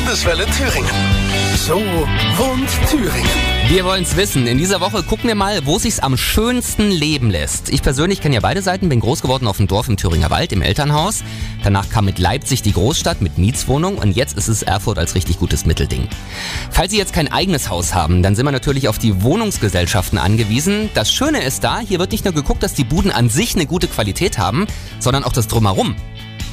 Landeswelle Thüringen. So wohnt Thüringen. Wir wollen's wissen. In dieser Woche gucken wir mal, wo sich's am schönsten leben lässt. Ich persönlich kenne ja beide Seiten, bin groß geworden auf dem Dorf im Thüringer Wald, im Elternhaus. Danach kam mit Leipzig die Großstadt mit Mietswohnung und jetzt ist es Erfurt als richtig gutes Mittelding. Falls Sie jetzt kein eigenes Haus haben, dann sind wir natürlich auf die Wohnungsgesellschaften angewiesen. Das Schöne ist da, hier wird nicht nur geguckt, dass die Buden an sich eine gute Qualität haben, sondern auch das Drumherum.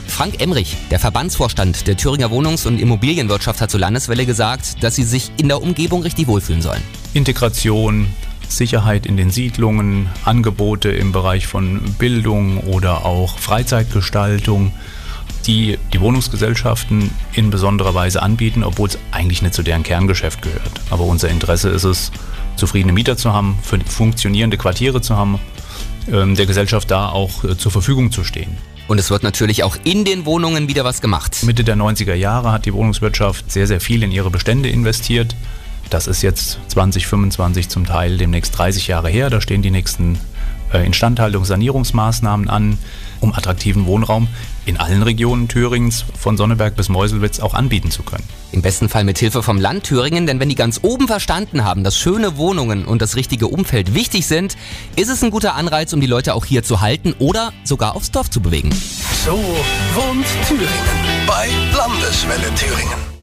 Frank Emrich, der Verbandsvorstand der Thüringer Wohnungs- und Immobilienwirtschaft, hat zur Landeswelle gesagt, dass sie sich in der Umgebung richtig wohlfühlen sollen. Integration, Sicherheit in den Siedlungen, Angebote im Bereich von Bildung oder auch Freizeitgestaltung, die die Wohnungsgesellschaften in besonderer Weise anbieten, obwohl es eigentlich nicht zu deren Kerngeschäft gehört. Aber unser Interesse ist es, zufriedene Mieter zu haben, funktionierende Quartiere zu haben, ähm, der Gesellschaft da auch äh, zur Verfügung zu stehen. Und es wird natürlich auch in den Wohnungen wieder was gemacht. Mitte der 90er Jahre hat die Wohnungswirtschaft sehr, sehr viel in ihre Bestände investiert. Das ist jetzt 2025 zum Teil demnächst 30 Jahre her. Da stehen die nächsten Instandhaltung, Sanierungsmaßnahmen an, um attraktiven Wohnraum in allen Regionen Thüringens von Sonneberg bis Meuselwitz auch anbieten zu können. Im besten Fall mit Hilfe vom Land Thüringen, denn wenn die ganz oben verstanden haben, dass schöne Wohnungen und das richtige Umfeld wichtig sind, ist es ein guter Anreiz, um die Leute auch hier zu halten oder sogar aufs Dorf zu bewegen. So wohnt Thüringen. Bei Landeswelle Thüringen.